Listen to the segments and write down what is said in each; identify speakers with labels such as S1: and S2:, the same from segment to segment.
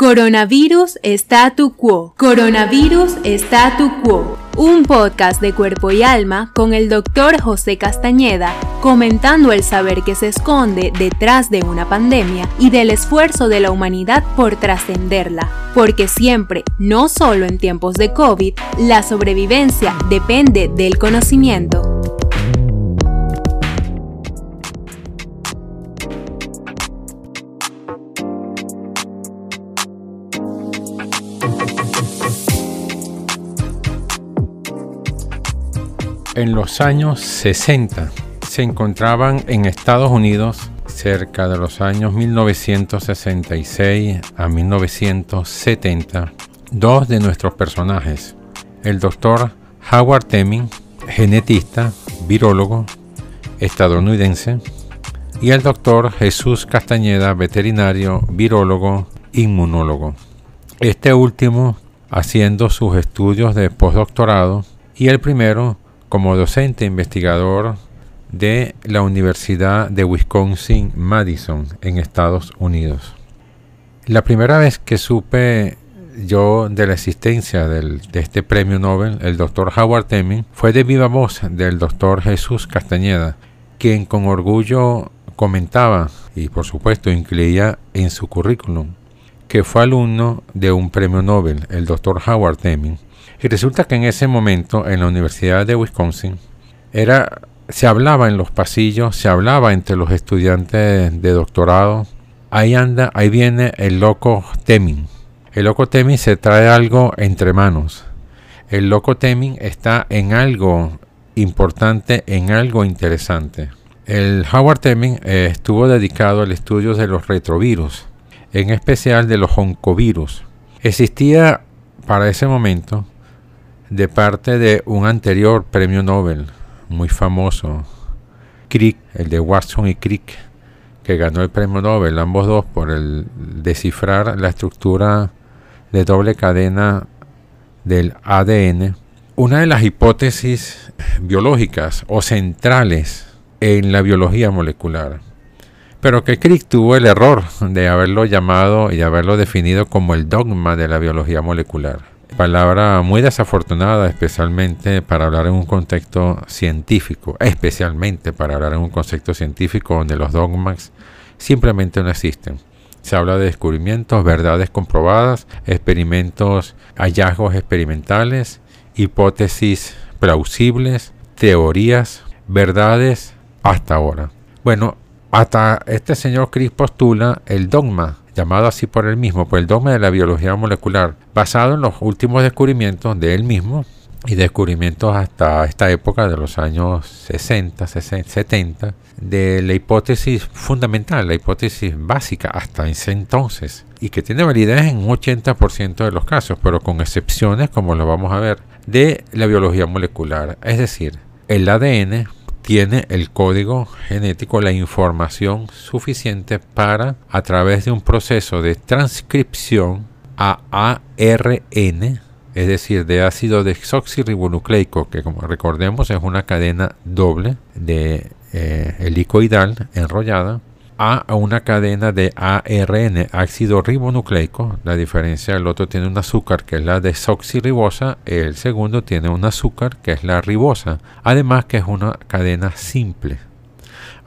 S1: Coronavirus Statu Quo. Coronavirus Statu Quo. Un podcast de cuerpo y alma con el doctor José Castañeda comentando el saber que se esconde detrás de una pandemia y del esfuerzo de la humanidad por trascenderla. Porque siempre, no solo en tiempos de COVID, la sobrevivencia depende del conocimiento.
S2: En los años 60 se encontraban en Estados Unidos cerca de los años 1966 a 1970 dos de nuestros personajes, el doctor Howard Teming, genetista, virólogo estadounidense, y el doctor Jesús Castañeda, veterinario, virólogo, inmunólogo. Este último haciendo sus estudios de postdoctorado y el primero como docente investigador de la Universidad de Wisconsin-Madison en Estados Unidos. La primera vez que supe yo de la existencia de este premio Nobel, el doctor Howard Teming, fue de viva voz del doctor Jesús Castañeda, quien con orgullo comentaba y por supuesto incluía en su currículum que fue alumno de un premio Nobel, el doctor Howard Teming, y resulta que en ese momento, en la Universidad de Wisconsin, era, se hablaba en los pasillos, se hablaba entre los estudiantes de doctorado. Ahí anda, ahí viene el loco Temin. El loco Temin se trae algo entre manos. El loco Temin está en algo importante, en algo interesante. El Howard Temin eh, estuvo dedicado al estudio de los retrovirus, en especial de los oncovirus. Existía para ese momento de parte de un anterior premio Nobel muy famoso, Crick, el de Watson y Crick, que ganó el premio Nobel, ambos dos, por el descifrar la estructura de doble cadena del ADN. Una de las hipótesis biológicas o centrales en la biología molecular, pero que Crick tuvo el error de haberlo llamado y haberlo definido como el dogma de la biología molecular palabra muy desafortunada, especialmente para hablar en un contexto científico, especialmente para hablar en un contexto científico donde los dogmas simplemente no existen. Se habla de descubrimientos, verdades comprobadas, experimentos, hallazgos experimentales, hipótesis plausibles, teorías, verdades hasta ahora. Bueno, hasta este señor Chris postula el dogma llamado así por él mismo, por el dogma de la biología molecular, basado en los últimos descubrimientos de él mismo y descubrimientos hasta esta época de los años 60, 70, de la hipótesis fundamental, la hipótesis básica hasta ese entonces, y que tiene validez en un 80% de los casos, pero con excepciones, como lo vamos a ver, de la biología molecular. Es decir, el ADN tiene el código genético, la información suficiente para, a través de un proceso de transcripción a ARN, es decir, de ácido desoxirribonucleico, que como recordemos es una cadena doble de eh, helicoidal enrollada, a una cadena de ARN, ácido ribonucleico. La diferencia, el otro tiene un azúcar que es la desoxirribosa, el segundo tiene un azúcar que es la ribosa. Además que es una cadena simple.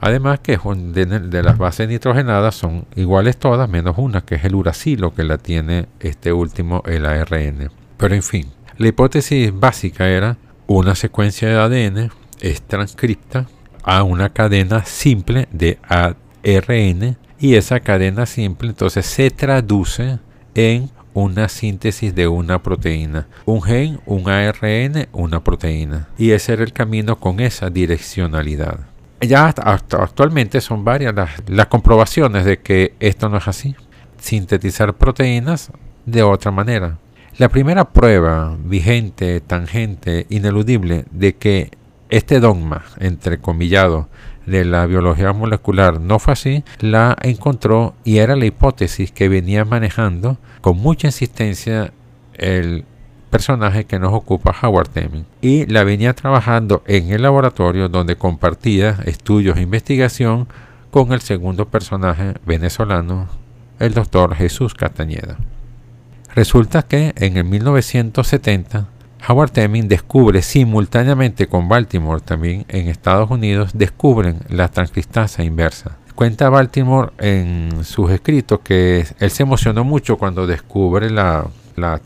S2: Además que de, las bases nitrogenadas son iguales todas, menos una que es el uracilo que la tiene este último, el ARN. Pero en fin, la hipótesis básica era una secuencia de ADN es transcripta a una cadena simple de ADN RN y esa cadena simple entonces se traduce en una síntesis de una proteína. Un gen, un ARN, una proteína. Y ese era el camino con esa direccionalidad. Ya actualmente son varias las, las comprobaciones de que esto no es así. Sintetizar proteínas de otra manera. La primera prueba vigente, tangente, ineludible de que este dogma, entrecomillado, de la biología molecular no fue así, la encontró y era la hipótesis que venía manejando con mucha insistencia el personaje que nos ocupa Howard Teming y la venía trabajando en el laboratorio donde compartía estudios e investigación con el segundo personaje venezolano, el doctor Jesús Castañeda. Resulta que en el 1970 Howard Temin descubre simultáneamente con Baltimore, también en Estados Unidos, descubren la transcriptasa inversa. Cuenta Baltimore en sus escritos que él se emocionó mucho cuando descubre la, la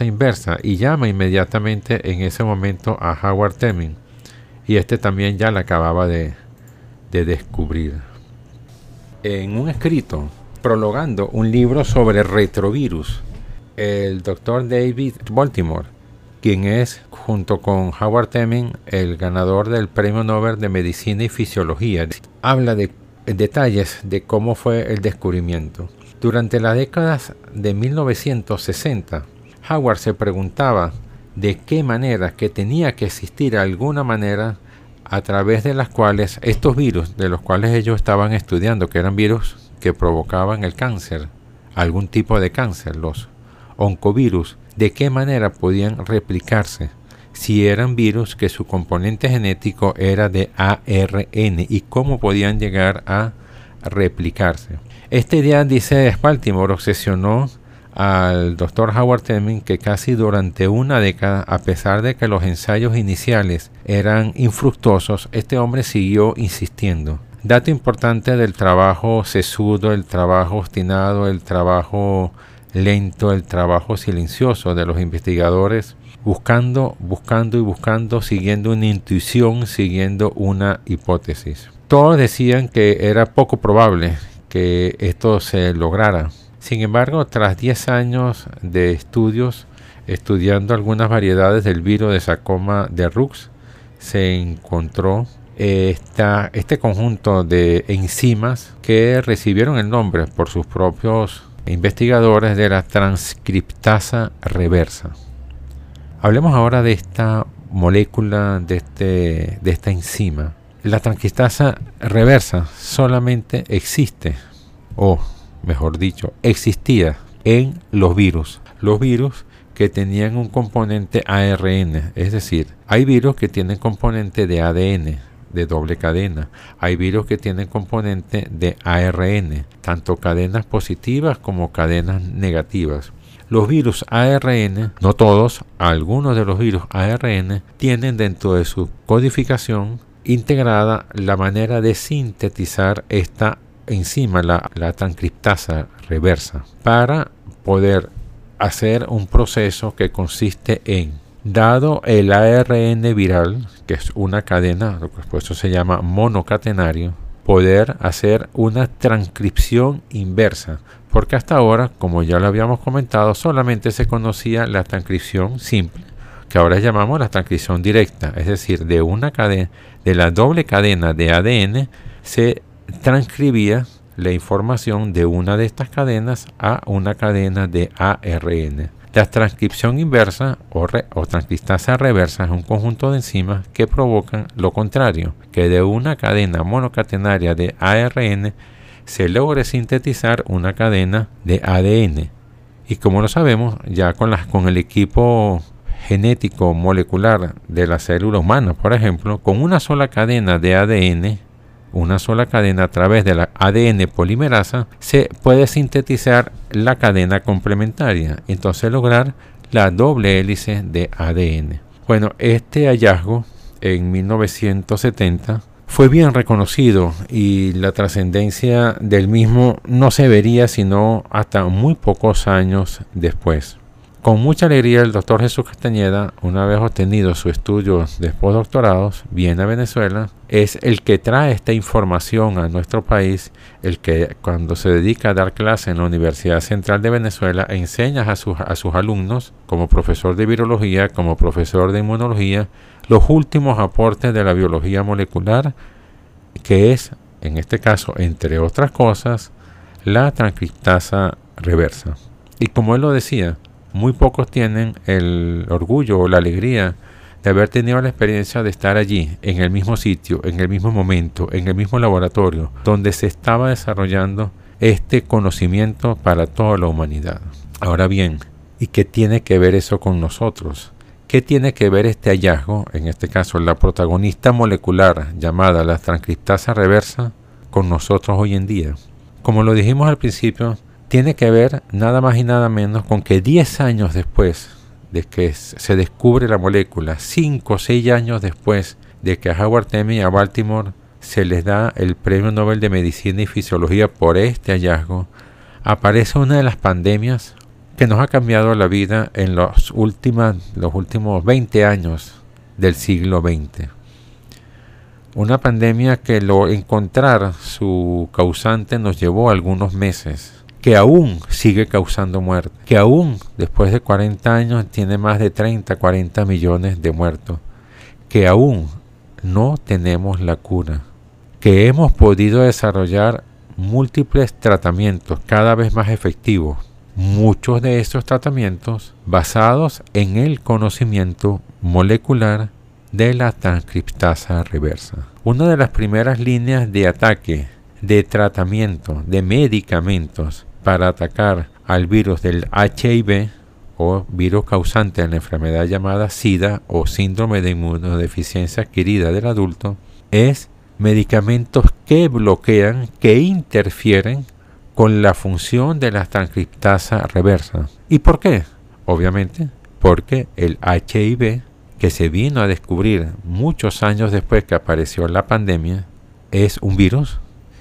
S2: inversa y llama inmediatamente en ese momento a Howard Temin. Y este también ya la acababa de descubrir. En un escrito prologando un libro sobre retrovirus, el doctor David Baltimore quien es, junto con Howard Temin, el ganador del Premio Nobel de Medicina y Fisiología. Habla de detalles de cómo fue el descubrimiento. Durante las décadas de 1960, Howard se preguntaba de qué manera que tenía que existir alguna manera a través de las cuales estos virus, de los cuales ellos estaban estudiando, que eran virus que provocaban el cáncer, algún tipo de cáncer, los oncovirus, de qué manera podían replicarse si eran virus que su componente genético era de ARN y cómo podían llegar a replicarse. Esta idea, dice Baltimore, obsesionó al doctor Howard Temin que casi durante una década, a pesar de que los ensayos iniciales eran infructuosos, este hombre siguió insistiendo. Dato importante del trabajo sesudo, el trabajo obstinado, el trabajo lento el trabajo silencioso de los investigadores, buscando, buscando y buscando, siguiendo una intuición, siguiendo una hipótesis. Todos decían que era poco probable que esto se lograra. Sin embargo, tras 10 años de estudios, estudiando algunas variedades del virus de sarcoma de Rux, se encontró esta, este conjunto de enzimas que recibieron el nombre por sus propios investigadores de la transcriptasa reversa. Hablemos ahora de esta molécula, de, este, de esta enzima. La transcriptasa reversa solamente existe, o mejor dicho, existía en los virus. Los virus que tenían un componente ARN, es decir, hay virus que tienen componente de ADN, de doble cadena. Hay virus que tienen componente de ARN, tanto cadenas positivas como cadenas negativas. Los virus ARN, no todos, algunos de los virus ARN tienen dentro de su codificación integrada la manera de sintetizar esta enzima, la, la transcriptasa reversa, para poder hacer un proceso que consiste en Dado el ARN viral, que es una cadena, por eso se llama monocatenario, poder hacer una transcripción inversa, porque hasta ahora, como ya lo habíamos comentado, solamente se conocía la transcripción simple, que ahora llamamos la transcripción directa, es decir, de una cadena, de la doble cadena de ADN se transcribía la información de una de estas cadenas a una cadena de ARN. La transcripción inversa o, transcriptasa reversa es un conjunto de enzimas que provocan lo contrario, que de una cadena monocatenaria de ARN se logre sintetizar una cadena de ADN. Y como lo sabemos, ya con el equipo genético molecular de la célula humana, por ejemplo, con una sola cadena de ADN una sola cadena a través de la ADN polimerasa, se puede sintetizar la cadena complementaria, entonces lograr la doble hélice de ADN. Bueno, este hallazgo en 1970 fue bien reconocido y la trascendencia del mismo no se vería sino hasta muy pocos años después. Con mucha alegría el doctor Jesús Castañeda, una vez obtenido su estudio de postdoctorados, viene a Venezuela, es el que trae esta información a nuestro país, el que cuando se dedica a dar clase en la Universidad Central de Venezuela enseña a sus, a sus alumnos, como profesor de virología, como profesor de inmunología, los últimos aportes de la biología molecular, que es, en este caso, entre otras cosas, la transcriptasa reversa. Y como él lo decía, muy pocos tienen el orgullo o la alegría de haber tenido la experiencia de estar allí, en el mismo sitio, en el mismo momento, en el mismo laboratorio, donde se estaba desarrollando este conocimiento para toda la humanidad. Ahora bien, ¿y qué tiene que ver eso con nosotros? ¿Qué tiene que ver este hallazgo, en este caso la protagonista molecular llamada la transcriptasa reversa, con nosotros hoy en día? Como lo dijimos al principio, tiene que ver nada más y nada menos con que 10 años después de que se descubre la molécula, 5 o 6 años después de que a Howard Temming y a Baltimore se les da el Premio Nobel de Medicina y Fisiología por este hallazgo, aparece una de las pandemias que nos ha cambiado la vida en los, los últimos 20 años del siglo XX. Una pandemia que lo encontrar su causante nos llevó algunos meses, que aún sigue causando muerte, que aún después de 40 años tiene más de 30, 40 millones de muertos, que aún no tenemos la cura, que hemos podido desarrollar múltiples tratamientos cada vez más efectivos, muchos de estos tratamientos basados en el conocimiento molecular de la transcriptasa reversa. Una de las primeras líneas de ataque, de tratamiento, de medicamentos para atacar al virus del HIV o virus causante de la enfermedad llamada SIDA o síndrome de inmunodeficiencia adquirida del adulto es medicamentos que bloquean, que interfieren con la función de la transcriptasa reversa. ¿Y por qué? Obviamente porque el HIV, que se vino a descubrir muchos años después que apareció la pandemia, es un virus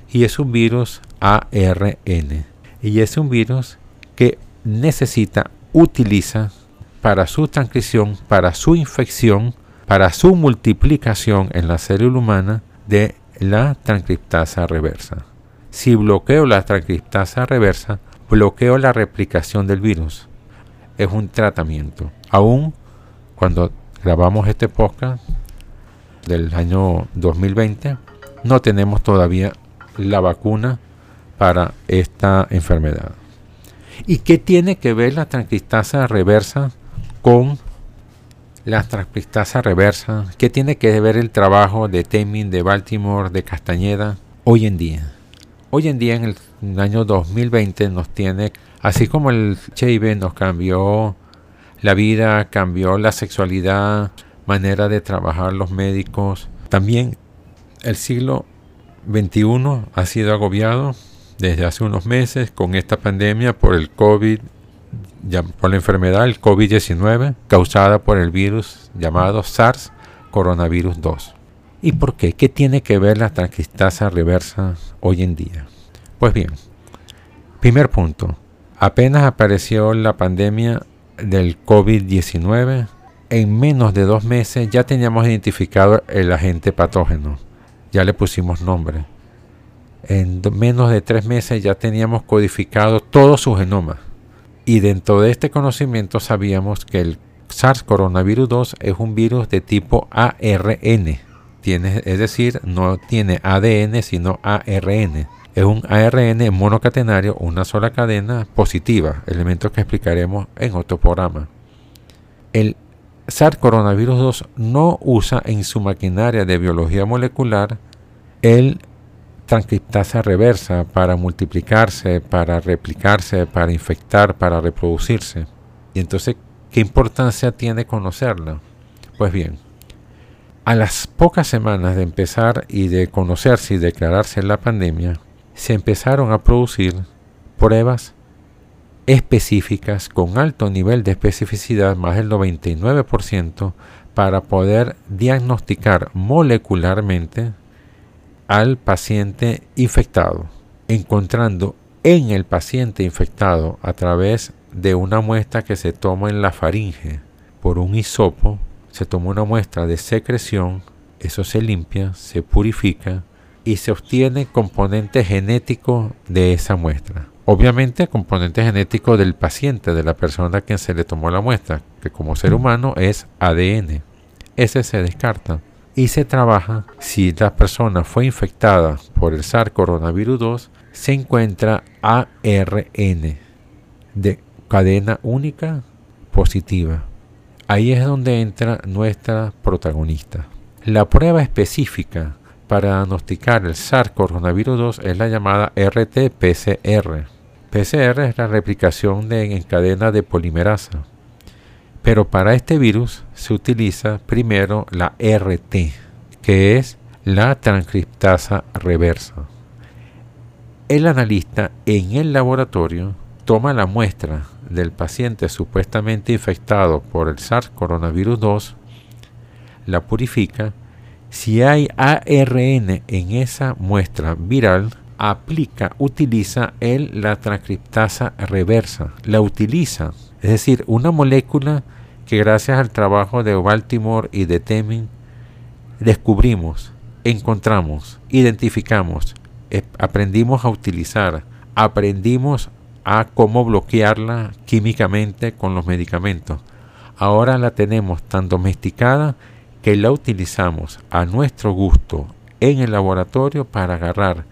S2: y es un virus ARN. Y es un virus que necesita, utiliza para su transcripción, para su infección, para su multiplicación en la célula humana, de la transcriptasa reversa. Si bloqueo la transcriptasa reversa, bloqueo la replicación del virus. Es un tratamiento. Aún cuando grabamos este podcast del año 2020, no tenemos todavía la vacuna para esta enfermedad. ¿Y qué tiene que ver la transcriptasa reversa con la transcriptasa reversa, ¿qué tiene que ver el trabajo de Temin, de Baltimore, de Castañeda hoy en día? Hoy en día, en el año 2020, nos tiene, así como el HIV nos cambió la vida, cambió la sexualidad, manera de trabajar los médicos, también el siglo XXI ha sido agobiado desde hace unos meses con esta pandemia por el COVID por la enfermedad el COVID-19 causada por el virus llamado SARS coronavirus 2. ¿Y por qué? ¿Qué tiene que ver la transcriptasa reversa hoy en día? Pues bien, primer punto, apenas apareció la pandemia del COVID-19, en menos de dos meses ya teníamos identificado el agente patógeno, ya le pusimos nombre. En menos de tres meses ya teníamos codificado todo su genoma y dentro de este conocimiento sabíamos que el SARS coronavirus 2 es un virus de tipo ARN. Tiene, es decir, no tiene ADN sino ARN. Es un ARN monocatenario, una sola cadena positiva, elemento que explicaremos en otro programa. El SARS coronavirus 2 no usa en su maquinaria de biología molecular el transcriptasa reversa para multiplicarse, para replicarse, para infectar, para reproducirse. Y entonces, ¿qué importancia tiene conocerla? Pues bien, a las pocas semanas de empezar y de conocerse y declararse la pandemia, se empezaron a producir pruebas específicas con alto nivel de especificidad, más del 99%, para poder diagnosticar molecularmente al paciente infectado, encontrando en el paciente infectado a través de una muestra que se toma en la faringe por un hisopo, se toma una muestra de secreción, eso se limpia, se purifica y se obtiene componente genético de esa muestra. Obviamente componente genético del paciente, de la persona a quien se le tomó la muestra, que como ser humano es ADN. Ese se descarta y se trabaja si la persona fue infectada por el SARS coronavirus 2, se encuentra ARN de cadena única positiva. Ahí es donde entra nuestra protagonista. La prueba específica para diagnosticar el SARS coronavirus 2 es la llamada RT-PCR. PCR es la replicación de, en cadena de polimerasa. Pero para este virus se utiliza primero la RT, que es la transcriptasa reversa. El analista en el laboratorio toma la muestra del paciente supuestamente infectado por el SARS coronavirus 2, la purifica, si hay ARN en esa muestra viral, aplica, utiliza el, la transcriptasa reversa, la utiliza, es decir, una molécula que gracias al trabajo de Baltimore y de Temin descubrimos, encontramos, identificamos, aprendimos a utilizar, aprendimos a cómo bloquearla químicamente con los medicamentos. Ahora la tenemos tan domesticada que la utilizamos a nuestro gusto en el laboratorio para agarrar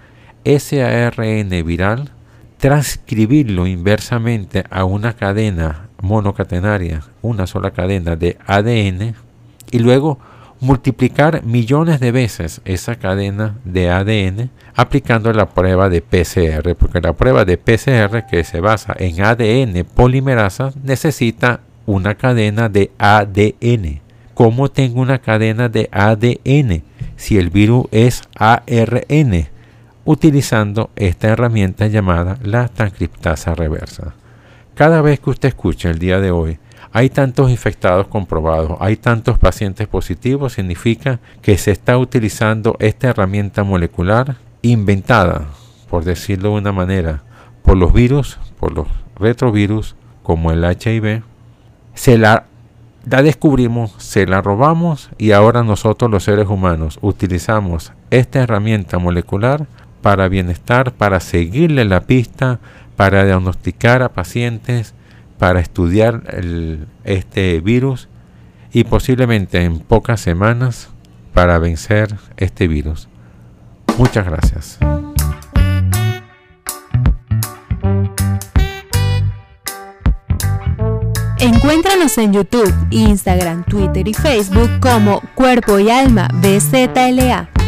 S2: ese ARN viral, transcribirlo inversamente a una cadena monocatenaria, una sola cadena de ADN, y luego multiplicar millones de veces esa cadena de ADN aplicando la prueba de PCR, porque la prueba de PCR que se basa en ADN polimerasa necesita una cadena de ADN. ¿Cómo tengo una cadena de ADN si el virus es ARN? Utilizando esta herramienta llamada la transcriptasa reversa. Cada vez que usted escuche el día de hoy hay tantos infectados comprobados, hay tantos pacientes positivos, significa que se está utilizando esta herramienta molecular inventada, por decirlo de una manera, por los virus, por los retrovirus como el HIV, se la, la descubrimos, se la robamos y ahora nosotros los seres humanos utilizamos esta herramienta molecular para bienestar, para seguirle la pista, para diagnosticar a pacientes, para estudiar este virus y posiblemente en pocas semanas para vencer este virus. Muchas gracias.
S1: Encuéntranos en YouTube, Instagram, Twitter y Facebook como Cuerpo y Alma BZLA.